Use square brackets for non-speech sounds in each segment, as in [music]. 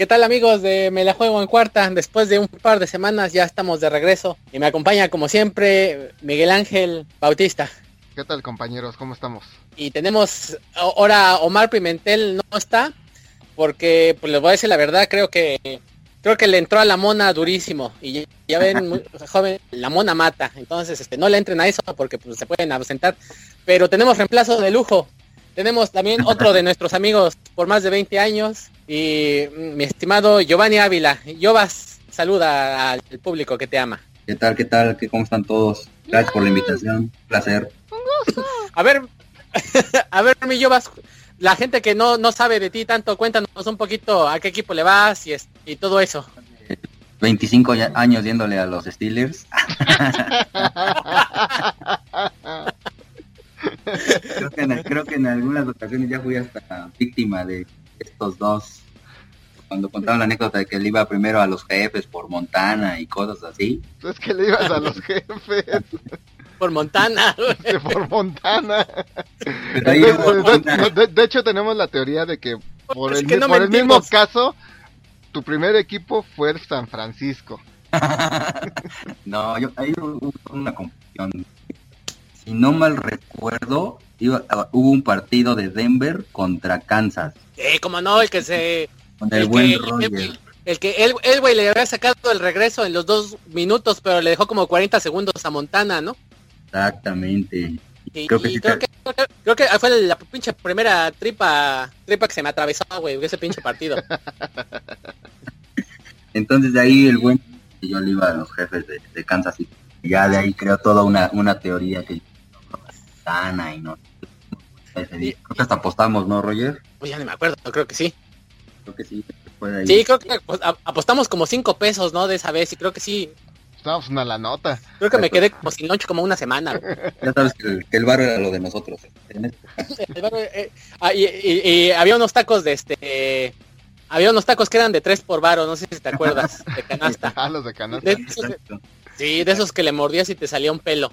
¿Qué tal amigos de Me la juego en cuarta? Después de un par de semanas ya estamos de regreso y me acompaña como siempre Miguel Ángel Bautista. ¿Qué tal compañeros? ¿Cómo estamos? Y tenemos ahora Omar Pimentel no está porque pues les voy a decir la verdad, creo que creo que le entró a la mona durísimo y ya, ven [laughs] joven la mona mata, entonces este no le entren a eso porque pues, se pueden ausentar, pero tenemos reemplazo de lujo. Tenemos también otro de nuestros amigos por más de 20 años y mm, mi estimado Giovanni Ávila. Jovas, saluda al público que te ama. ¿Qué tal? ¿Qué tal? ¿Qué, ¿Cómo están todos? Gracias por la invitación. placer. [laughs] A ver, [laughs] a ver, mi Jovas, la gente que no, no sabe de ti tanto, cuéntanos un poquito a qué equipo le vas y, y todo eso. 25 años yéndole a los Steelers. [laughs] creo, que en, creo que en algunas ocasiones ya fui hasta víctima de estos dos. Cuando contaban la anécdota de que él iba primero a los jefes por Montana y cosas así. Es que le ibas a los jefes. por Montana. por Montana. de, hecho tenemos la teoría de que por el, por el mismo caso, tu primer equipo fue San Francisco. [laughs] no, yo, hay una confusión si no mal recuerdo, ah, hubo un partido de Denver contra Kansas. Sí, como no, el que se... Con el, buen que, El, que él, güey, le había sacado el regreso en los dos minutos, pero le dejó como 40 segundos a Montana, ¿no? Exactamente. creo, que, creo, que, fue la pinche primera tripa tripa que se me atravesó, güey, ese pinche partido. [laughs] Entonces de ahí el buen yo le iba a los jefes de, de Kansas City. Ya de ahí creó toda una, una teoría que y no. Creo que hasta apostamos, ¿no, Roger? Pues ya ni me acuerdo, creo que sí. Creo que sí. Sí, creo que apostamos como cinco pesos, ¿no? De esa vez y creo que sí. Estábamos una la nota. Creo que me quedé como sin noche como una semana. [laughs] Ya sabes que el, que el barrio era lo de nosotros. Eh, [laughs] ah, y, había unos tacos de este... Había unos tacos que eran de tres por varo, no sé si te acuerdas, de canasta. [laughs] Ah, los de canasta. sí, de esos que le mordías y te salía un pelo.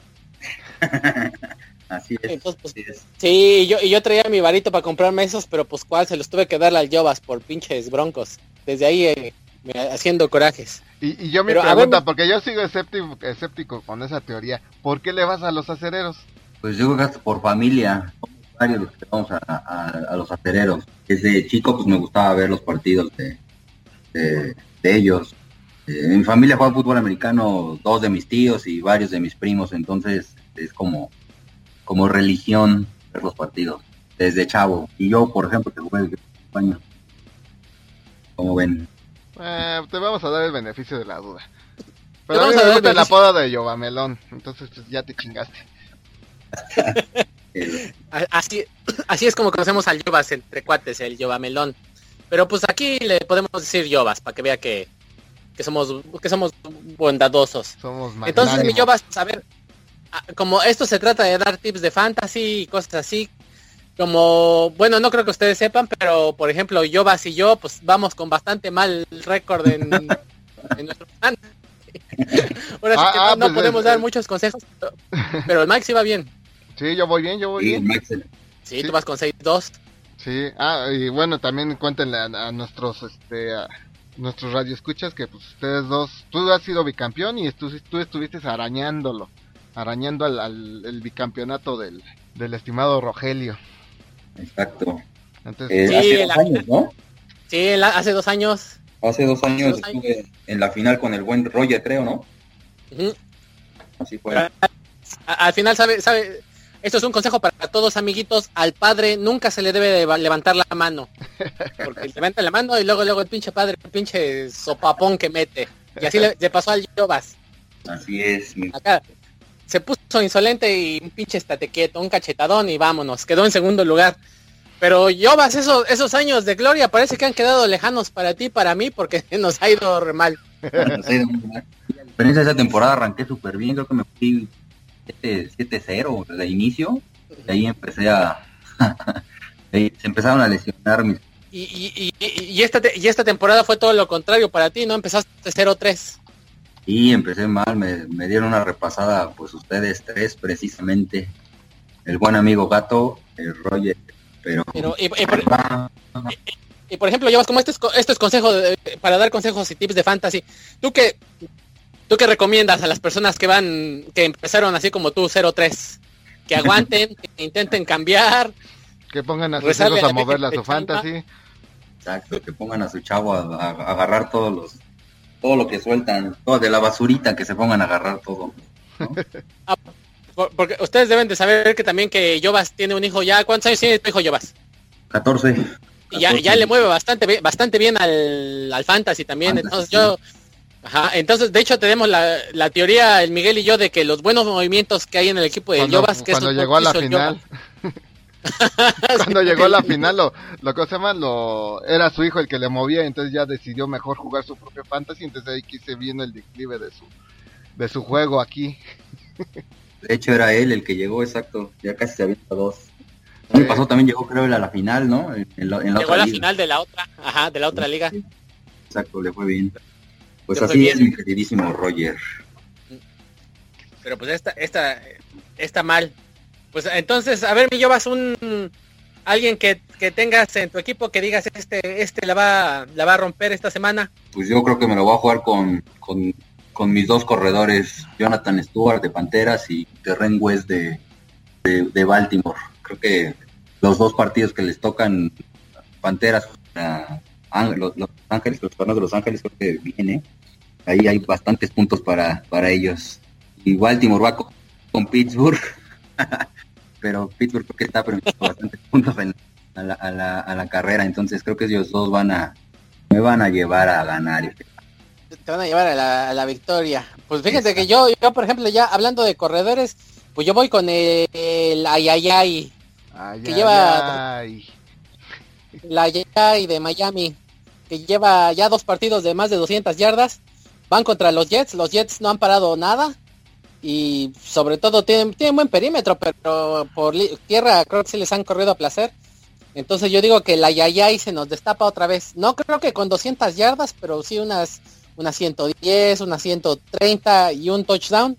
Así es. Pues, sí, yo, y yo traía mi varito para comprarme esos, pero pues cuál, se los tuve que dar al Jovas por pinches broncos. Desde ahí eh, haciendo corajes. Y, yo me pregunta, porque yo sigo escéptico, escéptico con esa teoría, ¿por qué le vas a los acereros? Pues yo creo que por familia, varios que vamos a, los acereros. Desde chico pues me gustaba ver los partidos de, de, ellos. en eh, mi familia juega fútbol americano, dos de mis tíos y varios de mis primos, entonces es como como religión ver los partidos, desde chavo. Y yo, por ejemplo, que jugué en España. Como ven. Eh, te vamos a dar el beneficio de la duda. Pero vamos a ver la apodo de Yovamelón, entonces pues, ya te chingaste. así, [clears throat] así es como conocemos al Yovas entre cuates, el Yovamelón. Pero pues aquí le podemos decir Yovas para que vea que, que somos que somos bondadosos. Somos Entonces mi Yovas, a ver, como esto se trata de dar tips de fantasy y cosas así, como, bueno, no creo que ustedes sepan, pero por ejemplo, yo, Vas y yo, pues vamos con bastante mal récord en, nuestro fantasy. [laughs] Ahora sí ah, que no, ah, pues, podemos dar muchos consejos, pero, el Mike sí va bien. Sí, yo voy bien, yo voy bien. Sí, tú vas con 6-2. Sí, ah, y bueno, también cuéntenle a, nuestros, este, a nuestros radioescuchas que pues ustedes dos, tú has sido bicampeón y tú, tú estuviste arañándolo arañando al, el bicampeonato del, del estimado Rogelio. Exacto. Entonces, eh, hace dos años, ¿no? Sí, hace dos años. Hace dos años estuve en la final con el buen Roger, creo, ¿no? Así fue. al final, sabe, sabe, esto es un consejo para todos, amiguitos. Al padre nunca se le debe de levantar la mano. Porque levanta la mano y luego, luego el pinche padre, el pinche sopapón que mete. Y así le, pasó al Jovas. Así es. Acá, se puso insolente y un pinche estate quieto, un cachetadón y vámonos, quedó en segundo lugar. Pero Yobas, esos, esos años de gloria parece que han quedado lejanos para ti, para mí, porque [laughs] nos ha ido re mal. Pero en esa temporada arranqué súper bien, creo que me fui 7-0 de inicio, y ahí empecé a... [laughs] se empezaron a lesionar mis... Y, y, y, y, esta, y esta temporada fue todo lo contrario para ti, ¿no? Empezaste 0-3. Y empecé mal, me, dieron una repasada, pues ustedes tres precisamente, el buen amigo Gato, el Roger, pero... y por ejemplo, llevas como este es, esto es consejo para dar consejos y tips de fantasy. ¿Tú qué, ¿Tú qué recomiendas a las personas que van, que empezaron así como tú, 0-3? Que [laughs] aguanten, que intenten cambiar. Que pongan a sus hijos a moverla a su fantasy. Exacto, que pongan a su chavo a, agarrar todos los, todo lo que sueltan, todo de la basurita, que se pongan a agarrar todo. [laughs] Ah, porque ustedes deben de saber que también que Jovas tiene un hijo ya. ¿Cuántos años tiene tu hijo Jovas? 14. Y ya, ya le mueve bastante, bastante bien al, al fantasy también. Entonces yo... Ajá, entonces de hecho tenemos la, la, teoría, el Miguel y yo, de que los buenos movimientos que hay en el equipo de Jovas, que cuando llegó a la final, [laughs] cuando llegó a la final, lo, lo que se llama, lo, era su hijo el que le movía, entonces ya decidió mejor jugar su propio fantasy, entonces ahí quise viendo el declive de su, de su juego aquí. De hecho era él el que llegó, exacto, ya casi se había dos. El pasó también llegó creo a la final, ¿no? En la, llegó a la final de la otra, ajá, de la otra liga. Exacto, le fue bien. Pues así es mi queridísimo Roger. Pero pues esta, esta, está mal. Pues entonces, a ver, mi llevas un alguien que, que, tengas en tu equipo que digas este, este la va, la va a romper esta semana. Pues yo creo que me lo voy a jugar con, con mis dos corredores, Jonathan Stewart de Panteras y Terren West de, de, Baltimore. Creo que los dos partidos que les tocan Panteras, los, Ángeles, los de Los Ángeles, creo que viene. Ahí hay bastantes puntos para, para ellos. Y Baltimore va con, Pittsburgh, [laughs] pero Pittsburgh creo que está permitiendo bastantes [laughs] puntos a, la, a, la, a la carrera, entonces creo que ellos dos van a me van a llevar a ganar te van a llevar a la, victoria. Pues fíjense que yo, yo, por ejemplo, ya hablando de corredores, pues yo voy con el, Ayayay, que lleva la Ayayay de Miami, que lleva ya dos partidos de más de 200 yardas. Van contra los Jets, los Jets no han parado nada y sobre todo tienen, tienen buen perímetro, pero por tierra creo que se les han corrido a placer. Entonces yo digo que la Yayay se nos destapa otra vez. No creo que con 200 yardas, pero sí unas una 110, una 130 y un touchdown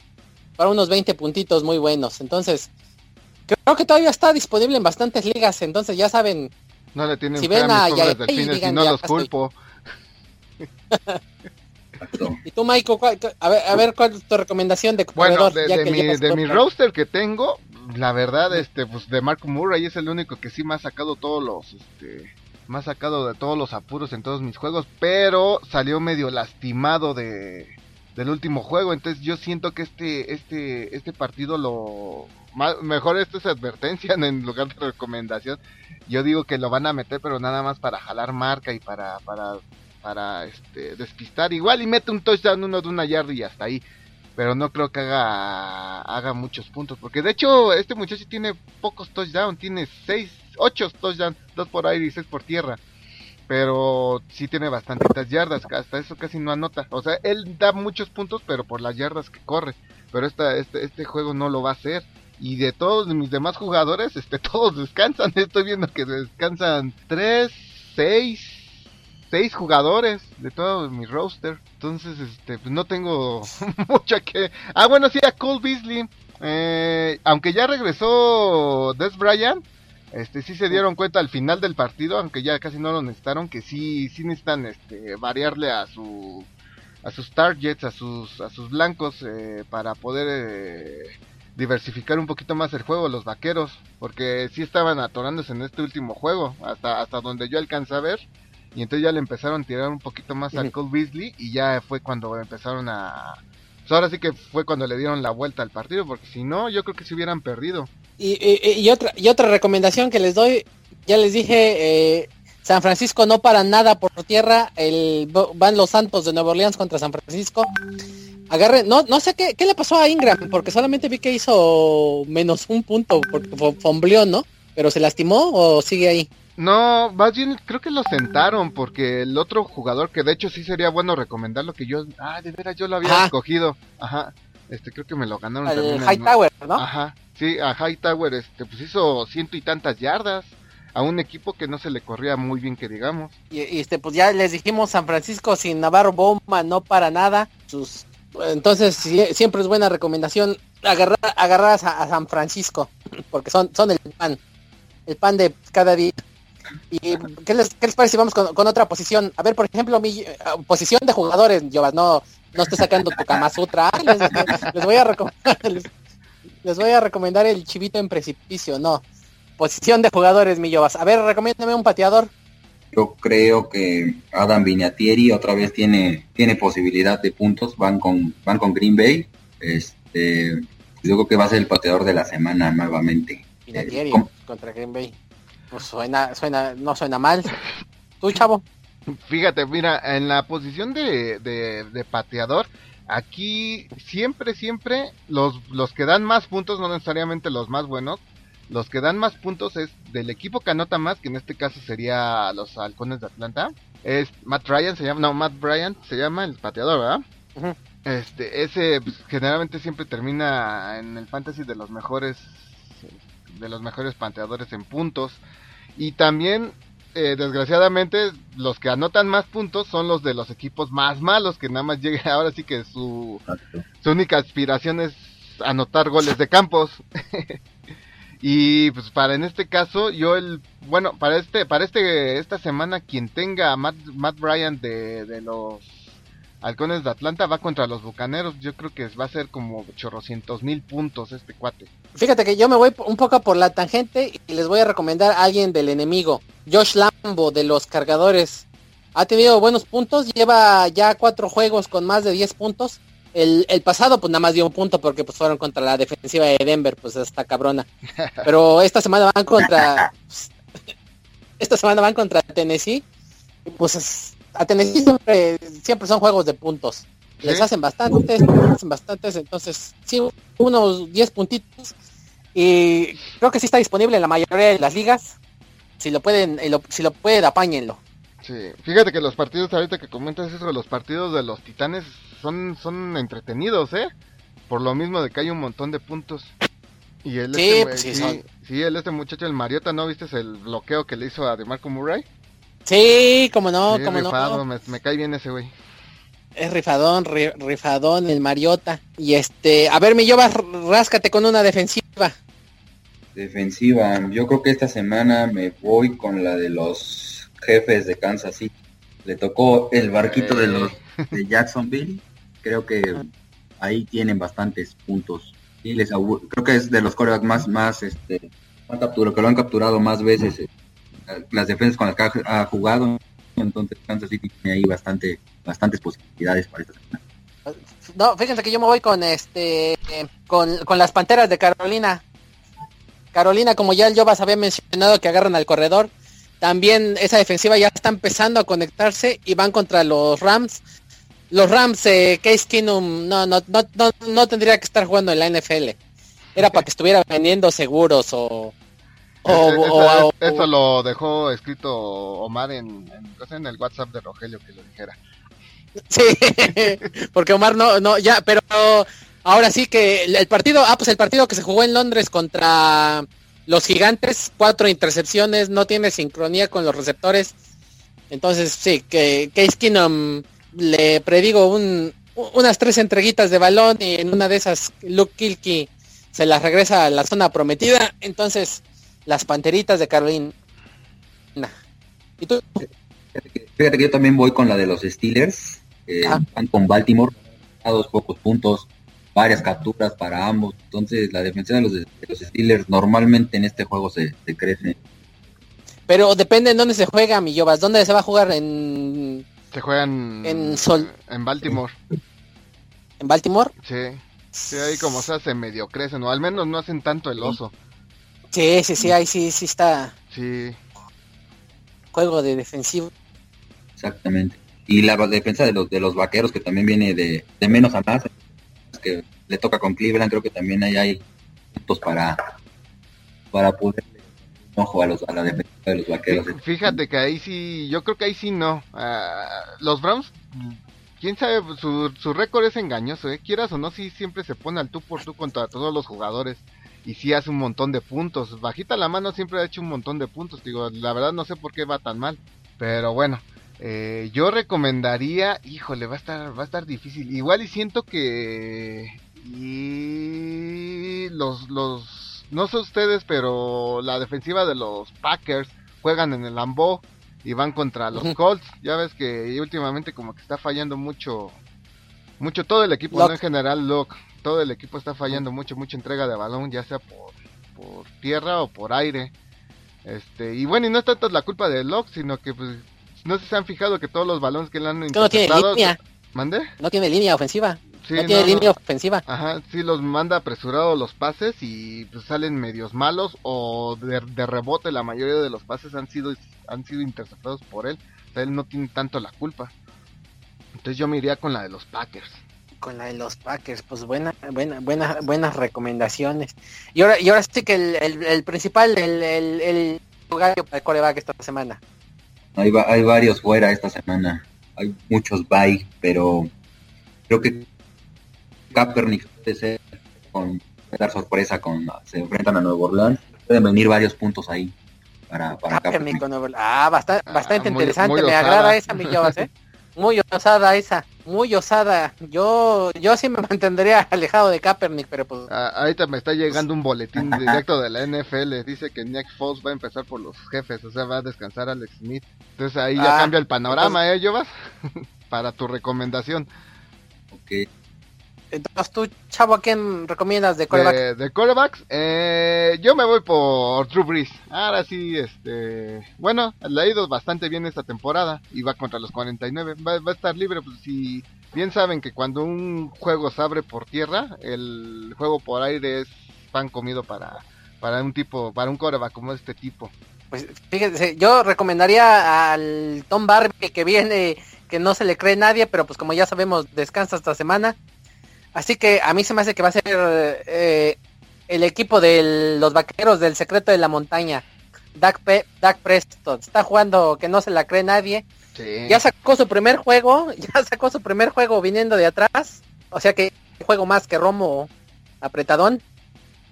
para unos 20 puntitos muy buenos. Entonces, creo que todavía está disponible en bastantes ligas, entonces ya saben. No le tienen si ven a, si no los culpo. [laughs] y tú, Michael, a, ver, a ver cuál es tu recomendación de Bueno, de, mi, de mi roster que tengo, la verdad, este, pues de Marco Murray es el único que sí me ha sacado todos los, este, me ha sacado de todos los apuros en todos mis juegos, pero salió medio lastimado de del último juego, entonces yo siento que este este este partido lo mejor esto es advertencia [laughs] en lugar de recomendación. Yo digo que lo van a meter pero nada más para jalar marca y para para para este despistar igual y mete un touchdown uno de una yarda y hasta ahí. Pero no creo que haga haga muchos puntos porque de hecho este muchacho tiene pocos touchdowns, tiene seis 8 touchdowns, 2 por aire y 6 por tierra. Pero sí tiene bastantitas yardas, hasta eso casi no anota. O sea, él da muchos puntos, pero por las yardas que corre. Pero esta, este, este juego no lo va a hacer. Y de todos mis demás jugadores, este, [laughs] todos descansan. Estoy viendo que descansan 3, 6, 6 jugadores de todo mi roster. Entonces, este, pues no tengo [laughs] mucho que... Ah, bueno, sí, a Cole Beasley. Eh, aunque ya regresó Des Bryant, este sí se dieron cuenta al final del partido, aunque ya casi no lo necesitaron, que sí, sí necesitan este, variarle a su a sus targets, a sus a sus blancos eh, para poder eh, diversificar un poquito más el juego los vaqueros, porque sí estaban atorándose en este último juego, hasta hasta donde yo alcancé a ver, y entonces ya le empezaron a tirar un poquito más a Cole Beasley y ya fue cuando empezaron a pues ahora sí que fue cuando le dieron la vuelta al partido, porque si no, yo creo que se hubieran perdido. Y, otra, y otra recomendación que les doy, ya les dije, eh, San Francisco no para nada por tierra, el, van los Santos de Nueva Orleans contra San Francisco. Agarre, no, no sé qué, qué le pasó a Ingram, porque solamente vi que hizo menos un punto, porque fombleó, ¿no? Pero se lastimó o sigue ahí. No, más bien creo que lo sentaron porque el otro jugador que de hecho sí sería bueno recomendarlo que yo, ah, de veras yo lo había escogido. Ajá. Este creo que me lo ganaron el Hightower, ¿no? Ajá. Sí, a Hightower este pues hizo ciento y tantas yardas a un equipo que no se le corría muy bien que digamos. Y, este pues ya les dijimos San Francisco sin Navarro Bomba no para nada. Sus entonces siempre es buena recomendación agarrar agarrar a, San Francisco porque son son el pan el pan de cada día. ¿Y qué les, qué les parece si vamos con, otra posición? A ver, por ejemplo, mi eh, posición de jugadores, Jovas, no, no estoy sacando tu Kama Sutra. Les, voy a recomendar, [laughs] les, voy a recomendar el chivito en precipicio, no. Posición de jugadores, mi Jovas. A ver, recomiéndame un pateador. Yo creo que Adam Vinatieri otra vez tiene, tiene posibilidad de puntos. Van con, van con Green Bay. Este, yo creo que va a ser el pateador de la semana nuevamente. Vinatieri contra Green Bay. Pues suena, suena, no suena mal. ¿Tú, chavo? Fíjate, mira, en la posición de, de, pateador, aquí siempre, siempre los, los que dan más puntos, no necesariamente los más buenos, los que dan más puntos es del equipo que anota más, que en este caso sería los halcones de Atlanta. Es Matt Ryan, se llama, no, Matt Bryant se llama el pateador, ¿verdad? Este, ese pues, generalmente siempre termina en el fantasy de los mejores, de los mejores pateadores en puntos. Y también eh, desgraciadamente los que anotan más puntos son los de los equipos más malos que nada más llega [laughs] ahora sí que su, su única aspiración es anotar goles de campos [laughs] y pues para en este caso yo el bueno para este para este esta semana quien tenga a Matt, Matt Bryan de, de los Halcones de Atlanta va contra los Bucaneros. Yo creo que va a ser como chorrocientos mil puntos este cuate. Fíjate que yo me voy un poco por la tangente y les voy a recomendar a alguien del enemigo. Josh Lambo de los cargadores. Ha tenido buenos puntos, lleva ya cuatro juegos con más de 10 puntos. El, pasado pues nada más dio un punto porque pues fueron contra la defensiva de Denver, pues está cabrona. [laughs] Pero esta semana van contra... [laughs] esta semana van contra Tennessee. Pues a Tennessee siempre, siempre son juegos de puntos. Les hacen bastantes, hacen bastantes, entonces sí, unos 10 puntitos. Y creo que sí está disponible en la mayoría de las ligas. Si lo pueden, eh, si lo pueden, apáñenlo. Sí, fíjate que los partidos, ahorita que comentas eso, los partidos de los titanes son, son entretenidos, ¿eh? Por lo mismo de que hay un montón de puntos. Y él, sí, este, pues sí, sí, sí, él, este muchacho, el Mariota, ¿no viste el bloqueo que le hizo a DeMarco Murray? Sí, como no, como no. Me, cae bien ese güey. Es rifadón, rifadón, el Mariota. Y este, a ver, mi llevas, ráscate con una defensiva. Defensiva, yo creo que esta semana me voy con la de los jefes de Kansas City. Le tocó el barquito de los de Jacksonville. Creo que ahí tienen bastantes puntos. Y les creo que es de los corebacks más, más, este, más capturado, que lo han capturado más veces las defensas con las que ha, jugado, entonces Kansas City tiene ahí bastante, bastantes posibilidades para esta semana. No, fíjense que yo me voy con este con, las Panteras de Carolina. Carolina, como ya el Jovas había mencionado que agarran al corredor, también esa defensiva ya está empezando a conectarse y van contra los Rams. Los Rams, eh, Case Keenum no, no, no, no, no tendría que estar jugando en la NFL. Era para que estuviera vendiendo seguros o, eso lo dejó escrito Omar en, en, el WhatsApp de Rogelio que lo dijera. Sí, [laughs] porque Omar no, no, ya, pero ahora sí que el partido, ah, pues el partido que se jugó en Londres contra los gigantes, cuatro intercepciones, no tiene sincronía con los receptores. Entonces, sí, que Case Keenum le predigo un, unas tres entreguitas de balón y en una de esas Luke Kilky se las regresa a la zona prometida. Entonces, las Panteritas de Carolina. ¿Y tú? Fíjate que yo también voy con la de los Steelers. Ah. Van con Baltimore a dos pocos puntos, varias capturas para ambos. Entonces la defensa de los, Steelers normalmente en este juego se, crece. Pero depende en dónde se juega, mi Jovas. ¿Dónde se va a jugar? En... Se juegan en Sol. En Baltimore. ¿En Baltimore? Sí. Sí, ahí como se hace medio crecen, o al menos no hacen tanto el oso. Sí, sí, sí, ahí sí, sí está. Sí. Juego de defensivo. Exactamente. Y la defensa de los de los vaqueros que también viene de, menos a más, que le toca con Cleveland, creo que también ahí hay puntos para para poder ojo a, los, a la defensa de los vaqueros. Fíjate que ahí sí, yo creo que ahí sí no. Ah, los Browns, quién sabe, su, su récord es engañoso, ¿eh? quieras o no, sí siempre se pone al tú por tú contra todos los jugadores y sí hace un montón de puntos. Bajita la mano siempre ha hecho un montón de puntos. Digo, la verdad no sé por qué va tan mal. Pero bueno, eh, yo recomendaría, híjole, va a estar, va a estar difícil. Igual y siento que y los, los, no sé ustedes, pero la defensiva de los Packers juegan en el Lambeau y van contra los Colts. Ya ves que últimamente como que está fallando mucho, mucho todo el equipo, no en general Locke. Todo el equipo está fallando mucho, mucha entrega de balón, ya sea por, por tierra o por aire. Este, y bueno, y no es tanto la culpa de Locke, sino que pues no sé si se han fijado que todos los balones que le han interceptado... No tiene línea. ¿Mande? No tiene línea ofensiva. no tiene línea ofensiva. Ajá, sí los manda apresurados los pases y pues salen medios malos o de, rebote la mayoría de los pases han sido han sido interceptados por él. O sea, él no tiene tanto la culpa. Entonces yo me iría con la de los Packers. Con la de los Packers, pues buena, buena, buena, buenas recomendaciones. Y ahora, y ahora sí que el, el, principal, el, el, el lugar para coreback esta semana. Hay, hay varios fuera esta semana. Hay muchos bye, pero creo que Kaepernick puede ser con dar sorpresa con se enfrentan a Nuevo Orleans. Pueden venir varios puntos ahí para, para Kaepernick. Ah, bastante, ah, bastante interesante. Me agrada esa, mi ¿eh? [laughs] Muy osada esa, muy osada. Yo yo sí me [laughs] mantendría alejado de Kaepernick, pero pues... Ah, ahorita me está llegando un boletín [laughs] directo de la NFL. Dice que Nick Foles va a empezar por los jefes, o sea, va a descansar Alex Smith. Entonces ahí ya ah, cambia el panorama, ¿eh, Jovas? [laughs] Para tu recomendación. Ok. Entonces tú, Chavo, ¿a quién recomiendas de coreback? De, de corebacks, eh, yo me voy por Drew Brees. Ahora sí, este, bueno, le ha ido bastante bien esta temporada y va contra los 49. Va, va a estar libre, pues si bien saben que cuando un juego se abre por tierra, el juego por aire es pan comido para, para un tipo, para un coreback como este tipo. Pues fíjense, yo recomendaría al Tom Barbie que viene, que no se le cree nadie, pero pues como ya sabemos, descansa esta semana Así que a mí se me hace que va a ser eh, el equipo de los vaqueros del secreto de la montaña. Dak, Preston. Está jugando que no se la cree nadie. Ya sacó su primer juego. [laughs] Ya sacó su primer juego viniendo de atrás. O sea que juego más que Romo apretadón.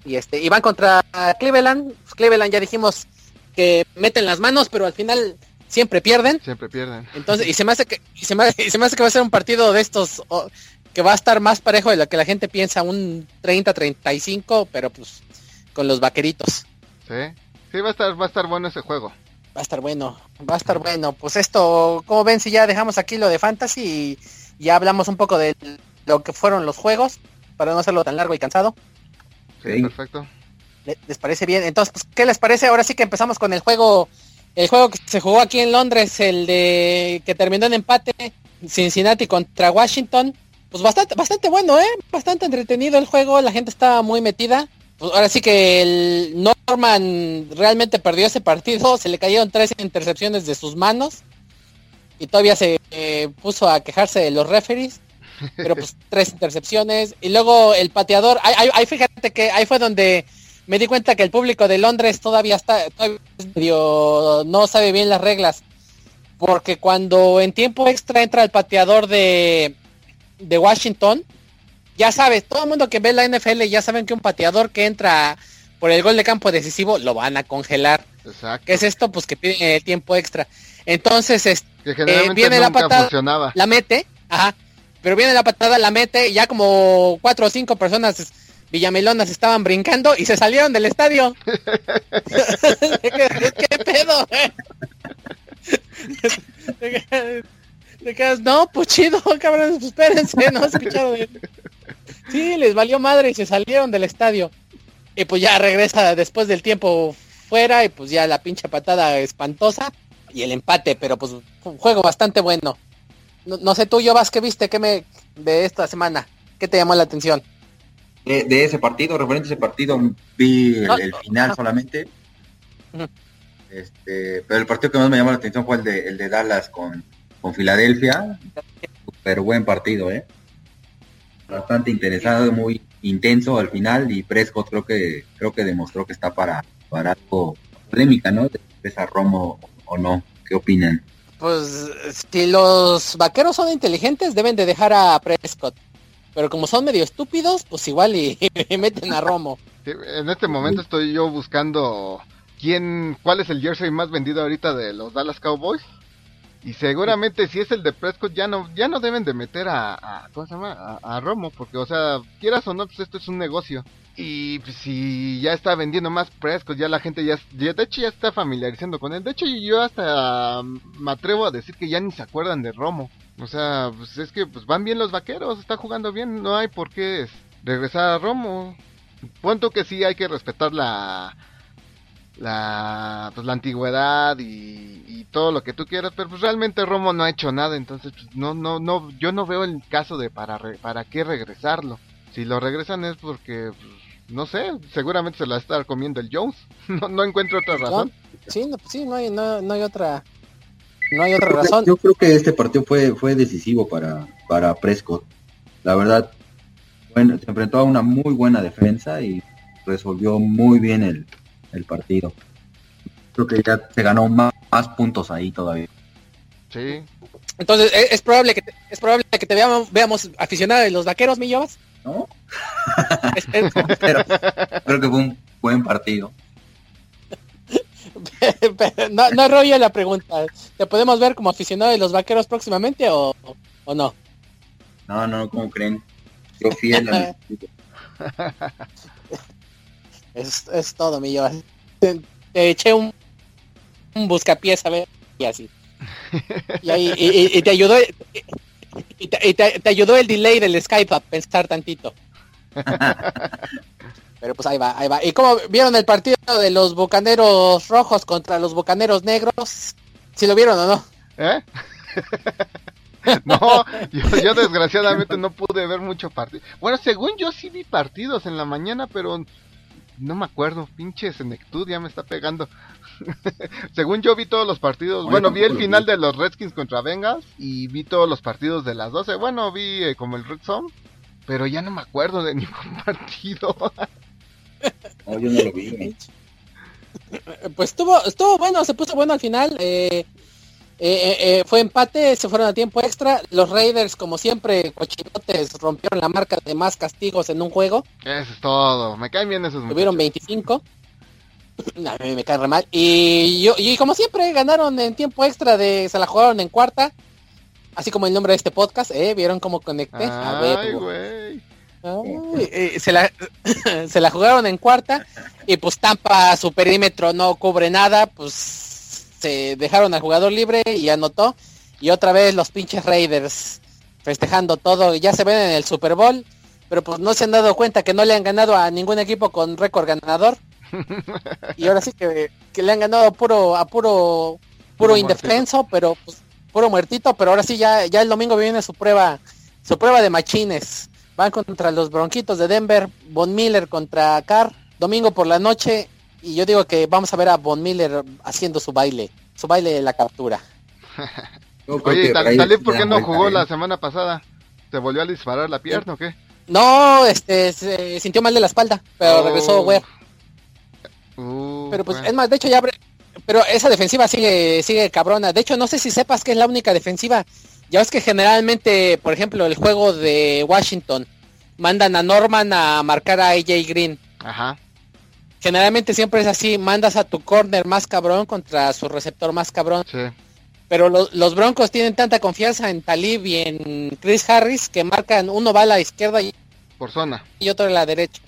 Y este, y van contra Cleveland. Pues Cleveland ya dijimos que meten las manos, pero al final siempre pierden. Siempre pierden. Entonces, y se me hace que, y se me, se me hace que va a ser un partido de estos que va a estar más parejo de lo que la gente piensa, un 30-35, pero pues con los vaqueritos. Sí, sí, va a estar, va a estar bueno ese juego. Va a estar bueno, va a estar bueno. Pues esto, como ven si ya dejamos aquí lo de Fantasy y ya hablamos un poco de lo que fueron los juegos, para no hacerlo tan largo y cansado? Sí, perfecto. ¿Les parece bien? Entonces, pues, ¿qué les parece? Ahora sí que empezamos con el juego, el juego que se jugó aquí en Londres, el de que terminó en empate, Cincinnati contra Washington pues bastante, bastante bueno, ¿eh? Bastante entretenido el juego, la gente estaba muy metida. Pues ahora sí que el Norman realmente perdió ese partido, se le cayeron tres intercepciones de sus manos y todavía se eh, puso a quejarse de los referees, pero pues [laughs] tres intercepciones y luego el pateador, ahí, fíjate que ahí fue donde me di cuenta que el público de Londres todavía está, todavía no sabe bien las reglas, porque cuando en tiempo extra entra el pateador de de Washington, ya sabes, todo el mundo que ve la NFL ya saben que un pateador que entra por el gol de campo decisivo lo van a congelar. Exacto. ¿Qué es esto? Pues que pide tiempo extra. Entonces, es, eh, viene la patada, la mete, ajá, pero viene la patada, la mete, y ya como cuatro o cinco personas villamelonas estaban brincando y se salieron del estadio. [laughs] [laughs] ¿Qué, pedo? [laughs] Te quedas, no, pues chido, [laughs] cabrón, pues espérense, no escucharon. Sí, les valió madre y se salieron del estadio. Y pues ya regresa después del tiempo fuera y pues ya la pinche patada espantosa y el empate, pero pues un juego bastante bueno. No, sé tú, vas ¿qué viste? ¿Qué me de esta semana? ¿Qué te llamó la atención? De, ese partido, referente a ese partido, vi el, final solamente. Este, pero el partido que más me llamó la atención fue el de, el de Dallas con, con Filadelfia. Super buen partido, ¿eh? Bastante interesado, muy intenso al final y Prescott creo que creo que demostró que está para, para algo polémica, ¿no? De esa Romo o no. ¿Qué opinan? Pues si los vaqueros son inteligentes deben de dejar a Prescott. Pero como son medio estúpidos, pues igual y, [laughs] meten a Romo. en este momento estoy yo buscando quién, cuál es el jersey más vendido ahorita de los Dallas Cowboys Y seguramente si es el de Prescott ya no ya no deben de meter a, ¿cómo se llama? A, Romo, porque o sea, quieras o no, pues esto es un negocio. Y pues, si ya está vendiendo más Prescott, ya la gente ya, de hecho ya está familiarizando con él. De hecho yo hasta me atrevo a decir que ya ni se acuerdan de Romo. O sea, pues es que pues van bien los vaqueros, está jugando bien, no hay por qué es, regresar a Romo. Punto que sí hay que respetar la la pues la antigüedad y, y todo lo que tú quieras, pero pues realmente Romo no ha hecho nada, entonces pues, no no no yo no veo el caso de para re- para qué regresarlo. Si lo regresan es porque pues, no sé, seguramente se la está comiendo el Jones. [laughs] No no encuentro otra razón. Sí, no, sí, no hay, no, no hay otra, no hay otra Creo que- razón. Yo creo que este partido fue, fue decisivo para, para Prescott. La verdad, bueno, se enfrentó a una muy buena defensa y resolvió muy bien el, el partido. Creo que ya se ganó más, más puntos ahí todavía. Sí. Entonces, ¿es, es probable que te, es probable que te veamos, veamos aficionado de los vaqueros, mi Jovas? ¿no? [laughs] Es- es- Pero creo que fue un buen partido. [laughs] pero no, no rollo la pregunta. ¿Te podemos ver como aficionado de los vaqueros próximamente o, o no? No, no, como creen? Yo fiel a mi. [laughs] Es, es todo, mi Jovas. Te, te eché un, un buscapiés a ver y así. Y, ahí, y, y- te ayudó y te, y te- te ayudó el delay del Skype a pensar tantito. [laughs] Pero pues ahí va, ahí va. ¿Y cómo vieron el partido de los Bucaneros Rojos contra los Bucaneros Negros? ¿Si lo vieron o no? ¿Eh? [laughs] no, yo, yo desgraciadamente no pude ver mucho partido. Bueno, según yo sí vi partidos en la mañana, pero no me acuerdo. Pinche Senectud ya me está pegando. [laughs] según yo vi todos los partidos. No, bueno, vi el final vi. de los Redskins contra Bengals y vi todos los partidos de las 12. Bueno, vi eh, como el Red Zone, pero ya no me acuerdo de [laughs] ningún partido. No, yo no lo vi. [laughs] Pues estuvo, estuvo bueno, se puso bueno al final. eh, eh, eh, eh, fue empate, se fueron a tiempo extra. Los Raiders, como siempre, cochinotes, rompieron la marca de más castigos en un juego. Eso es todo. Me caen bien esos Tuvieron muchachos. 25. [clears throat] A mí me cae re mal. Y, yo, y como siempre, ganaron en tiempo extra, de se la jugaron en cuarta. Así como el nombre de este podcast, ¿eh? ¿Vieron cómo conecté? A ver, Ay, hubo- güey. Ay, eh, se, la, [clears throat] se la jugaron en cuarta y pues Tampa su perímetro no cubre nada, pues se dejaron al jugador libre y anotó. Y otra vez los pinches Raiders festejando todo, ya se ven en el Super Bowl, pero pues no se han dado cuenta que no le han ganado a ningún equipo con récord ganador. [laughs] Y ahora sí que, que le han ganado a puro a puro puro Puro indefenso, pero pues puro muertito, pero ahora sí ya ya el domingo viene su prueba su prueba de machines. Van contra los Bronquitos de Denver, Von Miller contra Carr, domingo por la noche, y yo digo que vamos a ver a Von Miller haciendo su baile, su baile de la captura. [laughs] Creo Oye, Tal- Talib, ¿por qué no jugó la semana pasada? ¿Se volvió a disparar la pierna o qué? No, este, se sintió mal de la espalda, pero Oh. regresó Ware. Uh, Pero pues, bueno. es más, de hecho ya abre, pero esa defensiva sigue, sigue cabrona. De hecho, no sé si sepas que es la única defensiva. Ya ves que generalmente, por ejemplo, el juego de Washington, mandan a Norman a marcar a AJ Green. Ajá. Generalmente siempre es así, mandas a tu corner más cabrón contra su receptor más cabrón. Sí. Pero lo- los Broncos tienen tanta confianza en Talib y en Chris Harris que marcan uno va a la izquierda y, Por zona. y otro a la derecha.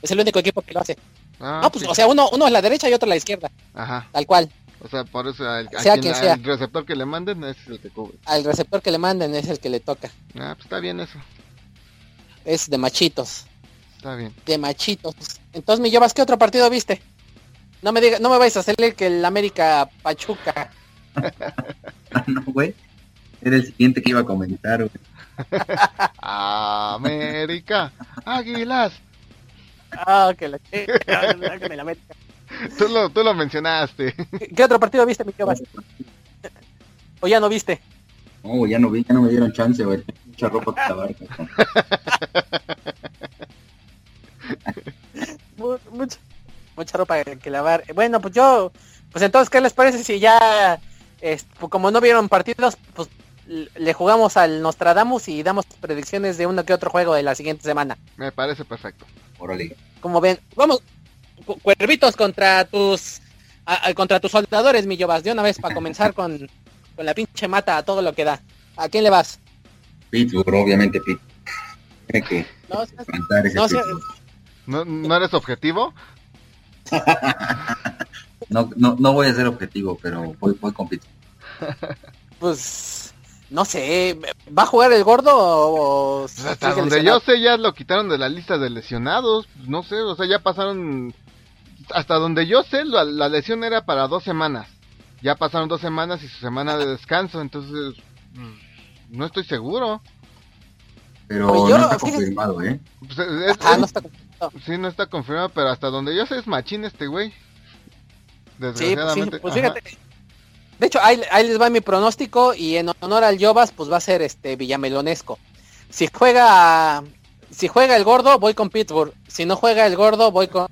Es el único equipo que lo hace. Ah, no, pues, sí. o sea, uno, uno a la derecha y otro a la izquierda, Ajá. tal cual. O sea, por eso el, a Sea quien- quien sea. al receptor que le manden ese es el que cubre. Al receptor que le manden es el que le toca. Ah, pues está bien eso. Es de machitos, Está bien. de machitos. Entonces, mi ¿qué otro partido viste? No me diga, no me vais a hacerle que el América Pachuca. [laughs] no, güey. Era el siguiente que iba a comentar, güey. América. Águilas. Ah, que la, que me la América. Tú lo, tú lo mencionaste. ¿Qué, qué otro partido viste, mi? ¿O ya no viste? No, ya no vi, ya no me dieron chance, güey. Mucha ropa que [laughs] [laughs] mucha, mucha ropa que lavar. Bueno, pues yo, pues entonces, ¿qué les parece si ya, es- pues como no vieron partidos, pues le jugamos al Nostradamus y damos predicciones de uno que otro juego de la siguiente semana? Me parece perfecto. Órale. Como ven, vamos, cu- cuervitos contra tus, a- a- contra tus soldadores, mi Jovas, de una vez para comenzar con, con la pinche mata a todo lo que da. ¿A quién le vas? Pittsburgh, obviamente Pittsburgh. Tiene que No, seas- levantar ese no, seas- Pittsburgh. ¿No, ¿No eres objetivo? [laughs] No, no, no voy a ser objetivo, pero voy, voy con Pittsburgh. [laughs] pues no sé, ¿va a jugar el gordo o, o Pues hasta donde lesionado? yo sé ya lo quitaron de la lista de lesionados. No sé, o sea, ya pasaron... Hasta donde yo sé, la, la lesión era para dos semanas. Ya pasaron dos semanas y su semana de descanso, entonces... No estoy seguro. Pero Pues yo, no está confirmado, ¿eh? Pues, es- Ah, no está complicado. Sí, no está confirmado, pero hasta donde yo sé es machín este güey. Sí, pues, sí, Desgraciadamente. pues fíjate. De hecho, ahí, ahí les va mi pronóstico y en honor al Yobas, pues va a ser este Villamelonesco. Si juega, si juega el gordo, voy con Pittsburgh. Si no juega el gordo, voy con,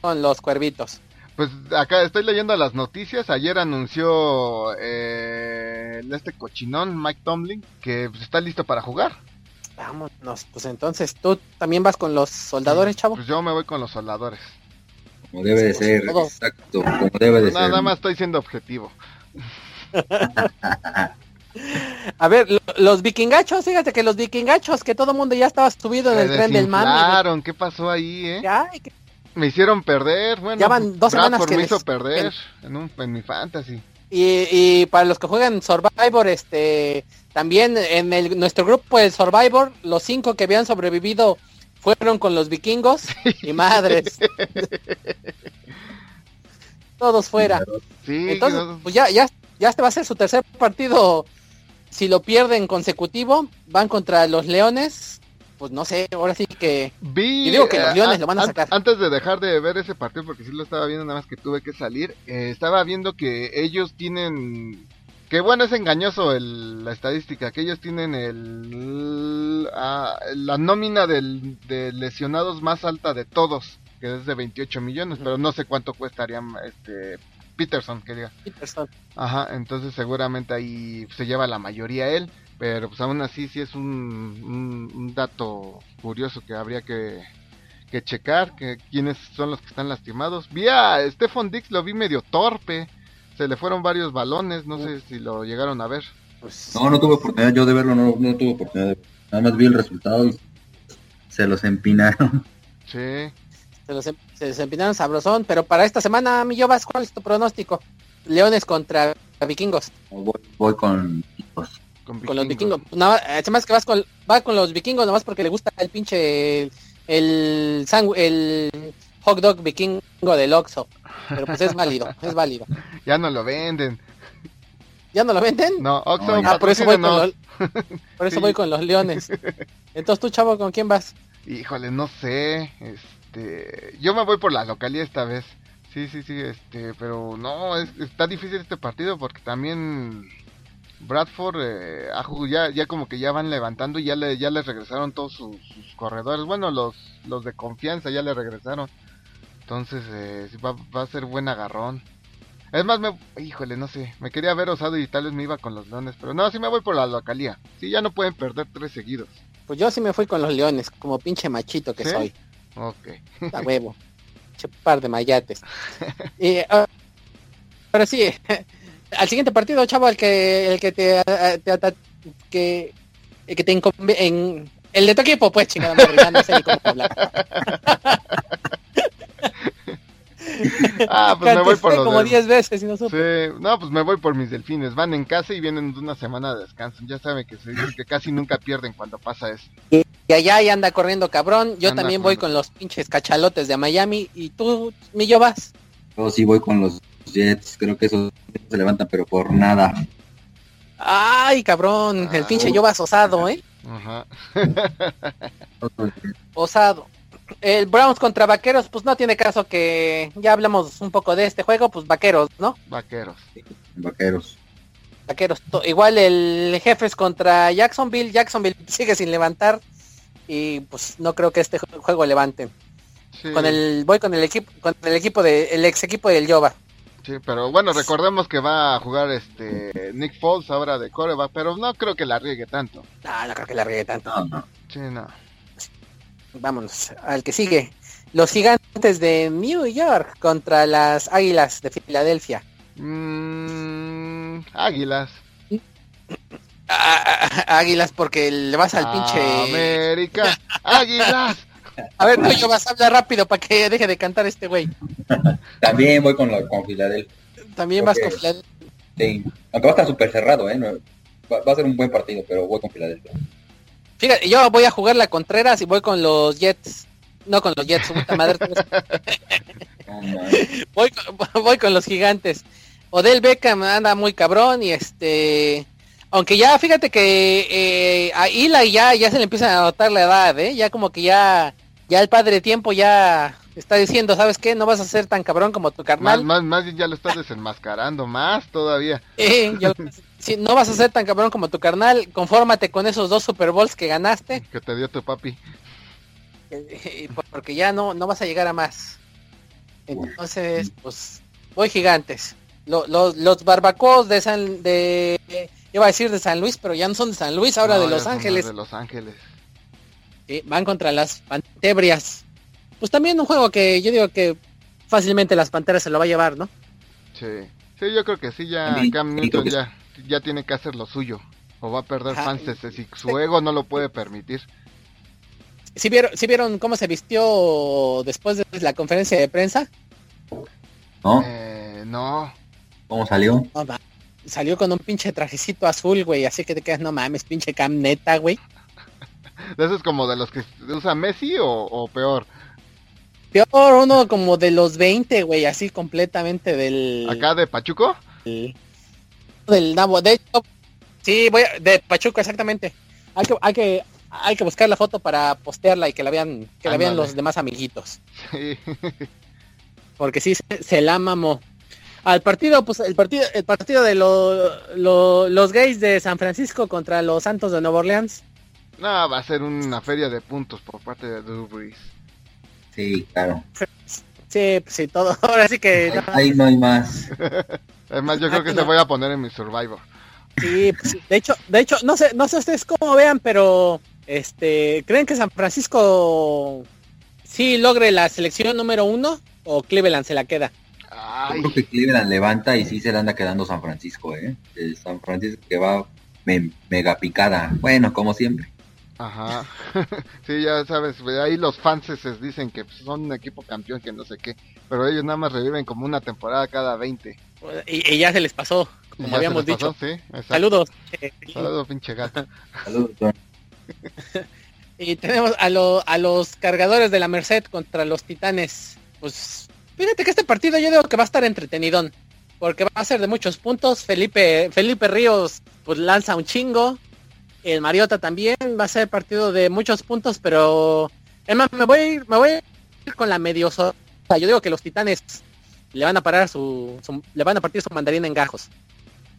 con los cuervitos. Pues acá estoy leyendo las noticias. Ayer anunció eh, este cochinón, Mike Tomlin, que pues, está listo para jugar. Vámonos, pues entonces tú también vas con los soldadores, chavo. Pues yo me voy con los soldadores. Como debe de ser, Todo. exacto, como debe de Nada ser. más estoy siendo objetivo. [laughs] A ver, lo- los vikingachos, fíjate que los vikingachos, que todo el mundo ya estaba subido en el tren del mame. desinflaron, ¿qué pasó ahí, eh? Que- Me hicieron perder, bueno. Ya van dos semanas que me hizo les- perder en, un, en mi fantasy. Y, y para los que juegan Survivor, este, también en el, nuestro grupo el Survivor, los cinco que habían sobrevivido fueron con los vikingos y [laughs] madres. Todos fuera. Sí, Entonces, no- pues ya, ya, ya este va a ser su tercer partido. Si lo pierden consecutivo, van contra los Leones. Pues no sé, ahora sí que Vi, Yo digo que los eh, Leones lo van a sacar. Antes de dejar de ver ese partido, porque sí lo estaba viendo, nada más que tuve que salir, eh, estaba viendo que ellos tienen... Que bueno, es engañoso el- la estadística, que ellos tienen el, ah, la nómina del, de lesionados más alta de todos, que es de 28 millones, pero no sé cuánto cuestaría este Peterson, que diga. Peterson. Ajá, entonces seguramente ahí se lleva la mayoría él, pero pues aún así sí es un, un, un dato curioso que habría que, que checar, que quiénes son los que están lastimados. Vi a Stefan Dix, lo vi medio torpe, se le fueron varios balones, no sé si lo llegaron a ver. Pues, No, no tuve oportunidad yo de verlo, no, no tuve oportunidad de verlo. Nada más vi el resultado y se los empinaron. [laughs] Sí, Se los em- se desempinaron sabrosón, pero para esta semana, mi Yobas, ¿cuál es tu pronóstico? Leones contra vikingos. Voy, voy con chicos. Con, Con los vikingos. Nada más, además que vas con, va con los vikingos nomás porque le gusta el pinche el, el, sangu- el hot dog vikingo del Oxxo. Pero pues es válido, [laughs] es válido. Ya no lo venden. ¿Ya no lo venden? No, Oxxo, ah, por eso voy con los, por eso [laughs] Sí. voy con los leones. Entonces tú, chavo, ¿con quién vas? Híjole, no sé, este, yo me voy por la localidad esta vez. Sí, sí, sí, este, pero no, es- está difícil este partido porque también Bradford eh, ya, ya como que ya van levantando y ya le, ya les regresaron todos sus, sus corredores. Bueno, los, los de confianza ya le regresaron. Entonces, eh, va, va a ser buen agarrón. Es más, me, híjole, no sé, me quería ver osado y tal vez me iba con los leones, pero no, sí me voy por la localía. Sí, ya no pueden perder tres seguidos. Pues yo sí me fui con los leones, como pinche machito que ¿Sí? soy. Ok. A huevo. [laughs] Che par de mayates. [laughs] Y, ah, pero sí, al siguiente partido, chavo, el que el que te, te ata- que el que te en el de tu equipo, pues chingada madre, no sé ni cómo hablar. [laughs] Ah, pues me voy por los como del- 10 veces y no supe. Sí, no, pues me voy por mis delfines. Van en casa y vienen de una semana de descanso. Ya saben que se dice que casi nunca pierden cuando pasa eso. Y allá ya anda corriendo cabrón. Yo Anda también voy con los pinches cachalotes de Miami. Y tú, Millo, vas. Yo sí voy con los Jets, creo que esos se levantan, pero por nada. Ay, cabrón, el Ah. pinche yo vas osado, ¿eh? Ajá. [laughs] Osado. El Browns contra Vaqueros, pues no tiene caso que ya hablamos un poco de este juego, pues Vaqueros, ¿no? Vaqueros. Vaqueros. Vaqueros. Igual el Jefes contra Jacksonville. Jacksonville [laughs] sigue sin levantar y pues no creo que este jue- juego levanten. Sí, Con el voy con el equipo con el equipo de el ex equipo del Yoba. Sí, pero bueno, recordemos que va a jugar este Nick Foles ahora de coreback, pero no creo que la riegue tanto. No, no creo que la riegue tanto. No, no. Sí, no. Vámonos al que sigue. Los gigantes de New York contra las Águilas de Filadelfia. Mm, águilas. águilas porque le vas al pinche... América. Águilas. A ver, tú yo vas a hablar rápido para que deje de cantar este güey. [laughs] También voy con, la, con Filadelfia. También vas con Filadelfia. Sí, aunque va a estar súper cerrado, ¿eh? va, a ser un buen partido, pero voy con Filadelfia. Fíjate, yo voy a jugar la Contreras y voy con los Jets. No con los Jets, puta madre. [laughs] voy, [laughs] voy con los gigantes. Odell Beckham anda muy cabrón y este... Aunque ya, fíjate que eh, a Ila ya, ya se le empieza a notar la edad, ¿eh? Ya como que ya, ya el padre tiempo ya está diciendo, ¿sabes qué? No vas a ser tan cabrón como tu carnal. Más, más, más ya lo estás desenmascarando, más todavía. Eh, [laughs] no vas a ser tan cabrón como tu carnal, confórmate con esos dos Super Bowls que ganaste. Que te dio tu papi. Eh, porque ya no, no vas a llegar a más. Entonces, pues, voy gigantes. Los, los, barbacoas de San, de, iba a decir de San Luis, pero ya no son de San Luis, ahora de Los Ángeles. De Los Ángeles. Van contra las Pantebrias. Pues también un juego que yo digo que fácilmente las Panteras se lo va a llevar, ¿no? Sí, sí, yo creo que sí, ya Cam Newton ya, ya tiene que hacer lo suyo. O va a perder fans si su ego no lo puede permitir. ¿Sí vieron, ¿Sí vieron cómo se vistió después de la conferencia de prensa? No. Eh, no. ¿Cómo salió? salió con un pinche trajecito azul, güey, así que te quedas, no mames, pinche cam neta, güey. ¿Eso es como de los que usa Messi o, peor? Peor, uno como de los 20, güey, así completamente del... ¿Acá de Pachuco? Del Nabo, de hecho, sí, voy de Pachuco, exactamente. Hay que, hay que, hay que buscar la foto para postearla y que la vean, que la vean los demás amiguitos. Sí. [laughs] Porque sí, se, se la mamó al partido, pues el partido, el partido de los gays de San Francisco contra los Santos de Nueva Orleans. No, va a ser una feria de puntos por parte de Drew Brees. Sí, claro. Sí, pues sí, todo. [laughs] Ahora sí que. Ahí no, hay más. [laughs] Además, yo creo que te voy a poner en mi Survivor. Sí, pues, de hecho, de hecho, no sé, no sé ustedes cómo vean, pero este, ¿creen que San Francisco sí logre la selección número uno o Cleveland se la queda? Yo creo que Cleveland levanta y sí se le anda quedando San Francisco, ¿eh? San Francisco que va mega picada. Bueno, como siempre. Ajá. [laughs] sí, ya sabes, ahí los fans dicen que son un equipo campeón, que no sé qué. Pero ellos nada más reviven como una temporada cada 20. Y, ya se les pasó, como habíamos dicho. Saludos. Saludos, pinche gato. Saludos. [laughs] y tenemos a, a los cargadores de la Merced contra los Titanes. Pues Fíjate que este partido yo digo que va a estar entretenidón. Porque va a ser de muchos puntos. Felipe, Felipe Ríos pues lanza un chingo. El Mariota también va a ser partido de muchos puntos, pero es más, me voy a ir, me voy a ir con la medio o yo digo que los titanes le van a parar su, le van a partir su mandarina en gajos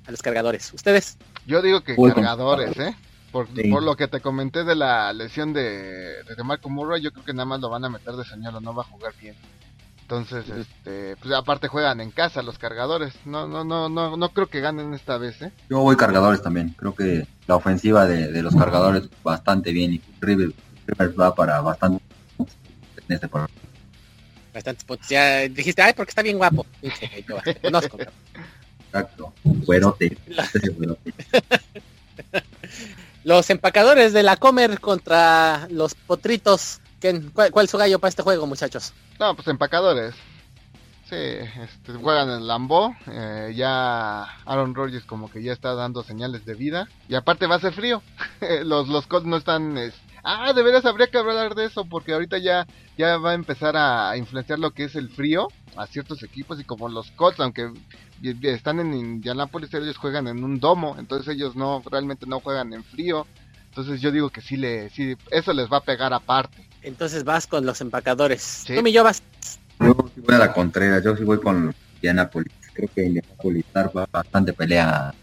a los cargadores. ¿Ustedes? Yo digo que cargadores, ¿eh? Por, por, lo que te comenté de la lesión de, de Marco Murray, yo creo que nada más lo van a meter de señal o no va a jugar bien. Entonces, este, pues aparte juegan en casa los cargadores. No, no, no, no, no creo que ganen esta vez, ¿eh? Yo voy cargadores también. Creo que la ofensiva de, los cargadores bastante bien y River, va para bastante en este programa. Bastante, pues ya dijiste, ay, porque está bien guapo. conozco. Exacto, güerote. [laughs] los empacadores de la Comer contra los potritos ¿Cuál, es su gallo para este juego, muchachos? No, pues empacadores. Sí, este, juegan en Lambo. Eh, ya Aaron Rodgers como que ya está dando señales de vida. Y aparte va a ser frío. [laughs] los los Colts no están... Ah, de veras habría que hablar de eso porque ahorita ya, ya va a empezar a influenciar lo que es el frío a ciertos equipos y como los Colts, aunque están en Indianapolis, ellos juegan en un domo, entonces ellos no realmente no juegan en frío. Entonces yo digo que sí le sí eso les va a pegar aparte. Entonces vas con los empacadores. ¿Sí? ¿Tú, yo vas? Yo sí voy a la contrera, yo sí voy con Indianapolis. Creo que Indianapolis va bastante pelea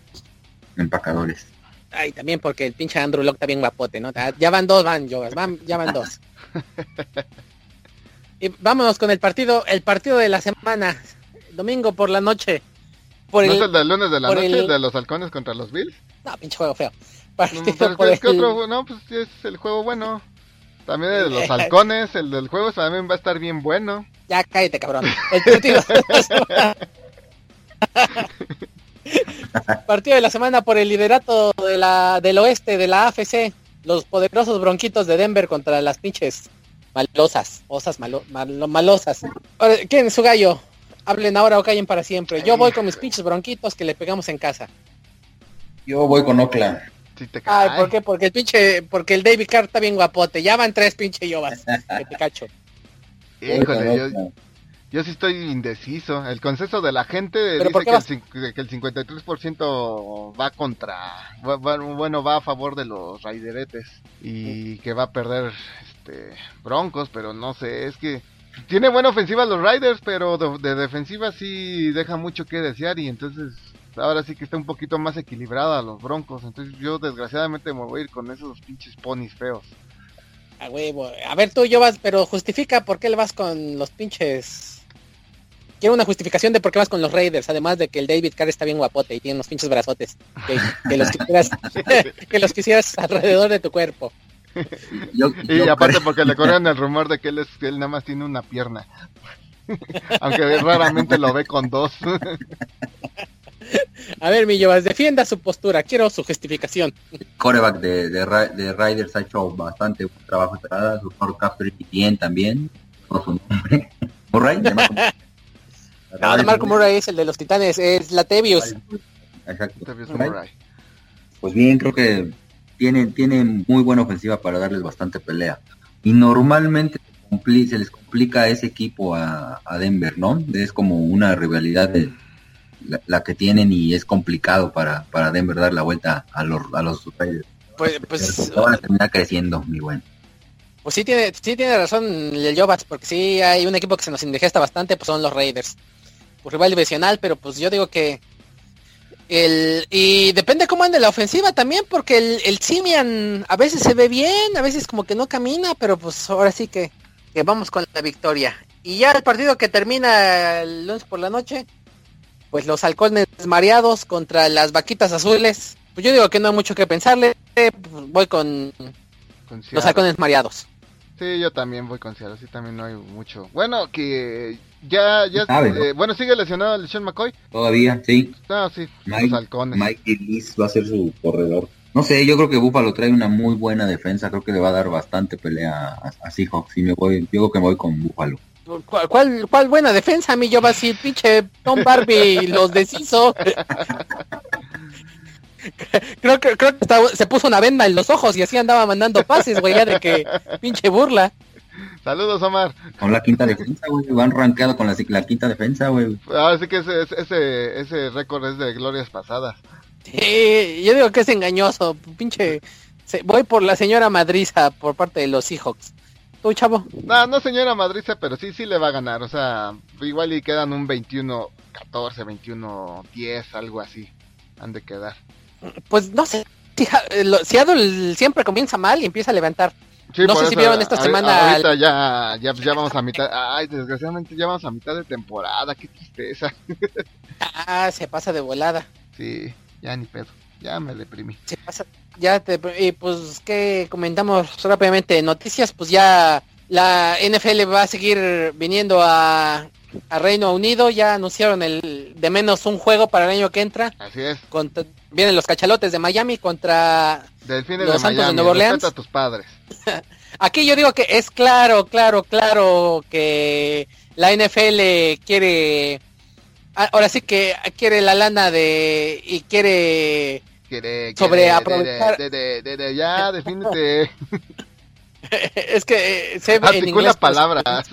empacadores. Ay, también porque el pinche Andrew Locke está bien guapote, ¿no? Ya van dos, van, yo, van, ya van dos. [laughs] y vámonos con el partido, el partido de la semana, domingo por la noche. Por ¿No el, es el del lunes de la noche, el... de los halcones contra los Bills? No, pinche juego feo. no, pues, otro, no, pues es el juego bueno. También el de los [laughs] halcones, el del juego también va a estar bien bueno. Ya cállate, cabrón. El partido [laughs] Partido de la semana por el liderato de la, del oeste de la AFC. Los poderosos bronquitos de Denver contra las pinches malosas. Osas malo, malosas. ¿Quién es su gallo? Hablen ahora o callen para siempre. Yo voy con mis pinches bronquitos que le pegamos en casa. Yo voy con Ay, ¿por qué? Porque el pinche, porque el David Carr está bien guapote. Ya van tres pinche yobas. [laughs] que te cacho. Híjole, yo, yo sí estoy indeciso. El consenso de la gente dice que el, que el, 53% va contra, bueno, va a favor de los Raideretes y que va a perder este Broncos, pero no sé, es que tiene buena ofensiva los Riders, pero de, defensiva sí deja mucho que desear y entonces ahora sí que está un poquito más equilibrada los Broncos. Entonces yo desgraciadamente me voy a ir con esos pinches ponis feos. A huevo. A ver, tú yo vas, pero justifica por qué le vas con los pinches quiero una justificación de por qué vas con los Raiders, además de que el David Carr está bien guapote y tiene unos pinches brazotes, que, los, quisieras, [laughs] que los quisieras alrededor de tu cuerpo. y aparte porque le corren el rumor de que él, es, que él nada más tiene una pierna. [laughs] Aunque raramente lo ve con dos. [laughs] A ver, Millobas, defienda su postura, quiero su justificación. Coreback de, de, Raiders ha hecho bastante trabajo entrada, su capture bien también, por su nombre. [laughs] No, de Marco [laughs] Murray es el de los Titanes, es la Tevius. Exacto. Pues bien, creo que tienen, tienen muy buena ofensiva para darles bastante pelea. Y normalmente se les complica a ese equipo a, Denver, ¿no? Es como una rivalidad de la, que tienen y es complicado para, para Denver dar la vuelta a los, a los. Pues, pues van a terminar creciendo, mi buen. Pues sí tiene, sí tiene razón el Jobats, porque sí hay un equipo que se nos indigesta bastante, pues son los Raiders pues, rival divisional, pero pues yo digo que el y depende cómo ande la ofensiva también, porque el, el Simian a veces se ve bien, a veces como que no camina, pero pues ahora sí que, que vamos con la victoria. Y ya el partido que termina el lunes por la noche, pues los halcones mareados contra las vaquitas azules. Pues yo digo que no hay mucho que pensarle, pues voy con, los halcones mareados. Sí, yo también voy con Seattle, sí, también no hay mucho. Bueno, que ya, ya, eh, bueno, sigue lesionado el Sean McCoy. Todavía, sí. No, sí, Mike, halcones. Mike va a ser su corredor. No sé, yo creo que Buffalo trae una muy buena defensa, creo que le va a dar bastante pelea a, Seahawks y me voy, yo creo que me voy con Buffalo. ¿Cuál, cuál, buena defensa, mi yo va a decir, pinche Tom Barbie los deshizo? creo que, creo que se puso una venda en los ojos y así andaba mandando pases, güey, ya de que pinche burla. Saludos, Omar. Con la quinta defensa, güey. Van rankeado con la, la, quinta defensa, güey. Ahora sí que ese, ese, ese récord es de glorias pasadas. Sí, yo digo que es engañoso. Pinche. Voy por la señora Madriza por parte de los Seahawks. ¿Tú, chavo? No, no señora Madriza, pero sí, sí le va a ganar. O sea, igual y quedan un 21-14, 21-10, algo así. Han de quedar. Pues no sé. Seattle siempre comienza mal y empieza a levantar. no sé si vieron esta semana. Ahorita ya, ya, ya vamos a mitad. Ay, desgraciadamente ya vamos a mitad de temporada. Qué tristeza. [laughs] ah, se pasa de volada. Sí, ya ni pedo. Ya me deprimí. Se pasa. Ya te. Y pues, ¿qué comentamos rápidamente? Noticias, pues ya la NFL va a seguir viniendo a, a Reino Unido. Ya anunciaron el de menos un juego para el año que entra. Así es vienen los cachalotes de Miami contra los Santos de Nueva Orleans. A tus padres. [laughs] Aquí yo digo que es claro, claro, claro que la NFL quiere ah, ahora sí que quiere la lana de y quiere sobre aprovechar de, ya [laughs] defínete [laughs] es que eh, se ve en inglés pues, palabras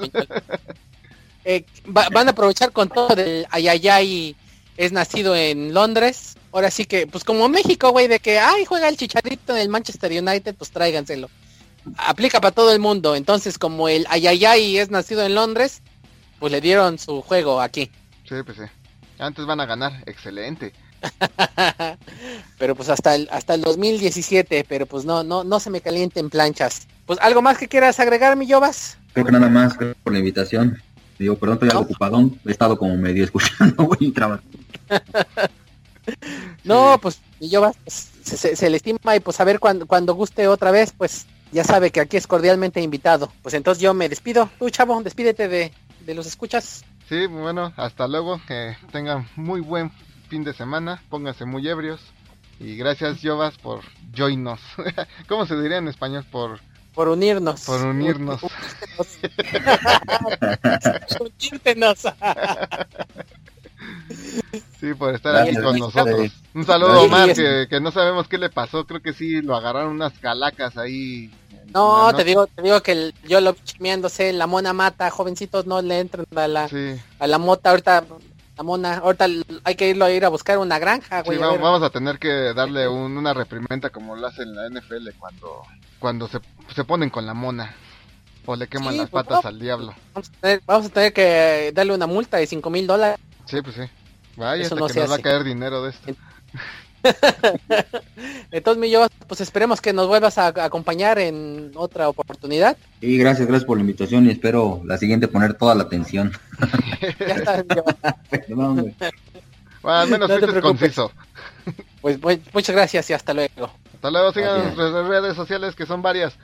[laughs] eh, van a aprovechar con todo del ayayay es nacido en Londres ahora sí que, pues como México, güey, de que, ay, juega el chicharito en el Manchester United, pues tráiganselo. Aplica para todo el mundo. Entonces, como el Ayayay es nacido en Londres, pues le dieron su juego aquí. Sí, pues sí. Antes van a ganar, excelente. [laughs] pero pues hasta el hasta el 2017, pero pues no no no se me calienten planchas. Pues algo más que quieras agregar, mi Yobas? Creo que nada más por la invitación. Digo, perdón, estoy algo ocupado. He estado como medio escuchando, [laughs] güey, trabajo. [laughs] no, pues y yo pues, se, le estima y pues a ver cuando, cuando guste otra vez, pues ya sabe que aquí es cordialmente invitado. Pues entonces yo me despido. Tú, chavo, despídete de, de los escuchas. Sí, bueno, hasta luego. Que tengan muy buen fin de semana, pónganse muy ebrios. Y gracias, Jovas, por joinos. [laughs] ¿Cómo se diría en español? Por, Por unirnos. por unirnos. Unírtenos. [laughs] Sí, por estar aquí con nosotros. Un saludo. Omar, que, que no sabemos qué le pasó. Creo que sí lo agarraron unas calacas ahí. No, te digo, te digo que el- yo lo vi chismeándose, la mona mata, jovencitos no le entran a la, Sí, a la mota, ahorita, la mona, ahorita hay que irlo a ir a buscar una granja, sí, güey. a vamos, a tener que darle un- una reprimenda como lo hace en la NFL cuando, cuando se, se ponen con la mona. O le queman Sí, las pues, patas no. al diablo. Vamos a, tener, vamos a tener que darle una multa de cinco mil dólares. Sí, pues sí. Vaya, Eso hasta no que nos va a hace. caer dinero de esto. [laughs] Entonces, mi yo, pues esperemos que nos vuelvas a, acompañar en otra oportunidad. Y gracias, gracias por la invitación y espero la siguiente poner toda la atención. [laughs] Ya está. [laughs] Perdón. Bueno, al menos No te fuiste conciso. Pues, pues, muchas gracias y hasta luego. Hasta luego, sigan nuestras redes sociales que son varias.